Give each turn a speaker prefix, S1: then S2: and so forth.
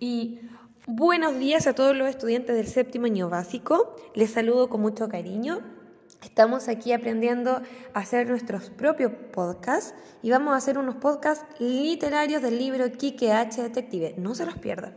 S1: Y buenos días a todos los estudiantes del séptimo año básico. Les saludo con mucho cariño. Estamos aquí aprendiendo a hacer nuestros propios podcasts y vamos a hacer unos podcasts literarios del libro Quique H. Detective. No se los pierdan.